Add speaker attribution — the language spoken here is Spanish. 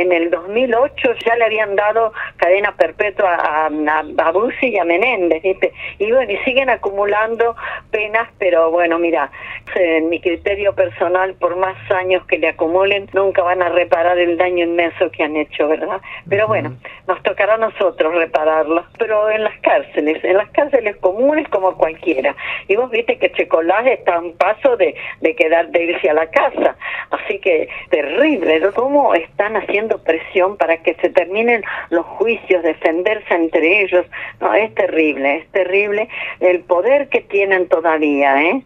Speaker 1: en el 2008 ya le habían dado cadena perpetua a, a, Bussi y a Menéndez, ¿viste? Y bueno, y siguen acumulando penas, pero bueno, mira, en mi criterio personal, por más años que le acumulen, nunca van a reparar el daño inmenso que han hecho, ¿verdad? Pero bueno, nos tocará a nosotros repararlo, pero en las cárceles, en las cárceles comunes como cualquiera. Y vos viste que Checolás está a un paso de, de quedar, de irse a la casa, así que terrible, cómo están haciendo presión para que se terminen los juicios, defenderse entre ellos, no, es terrible, es terrible el poder que tienen todavía, ¿eh?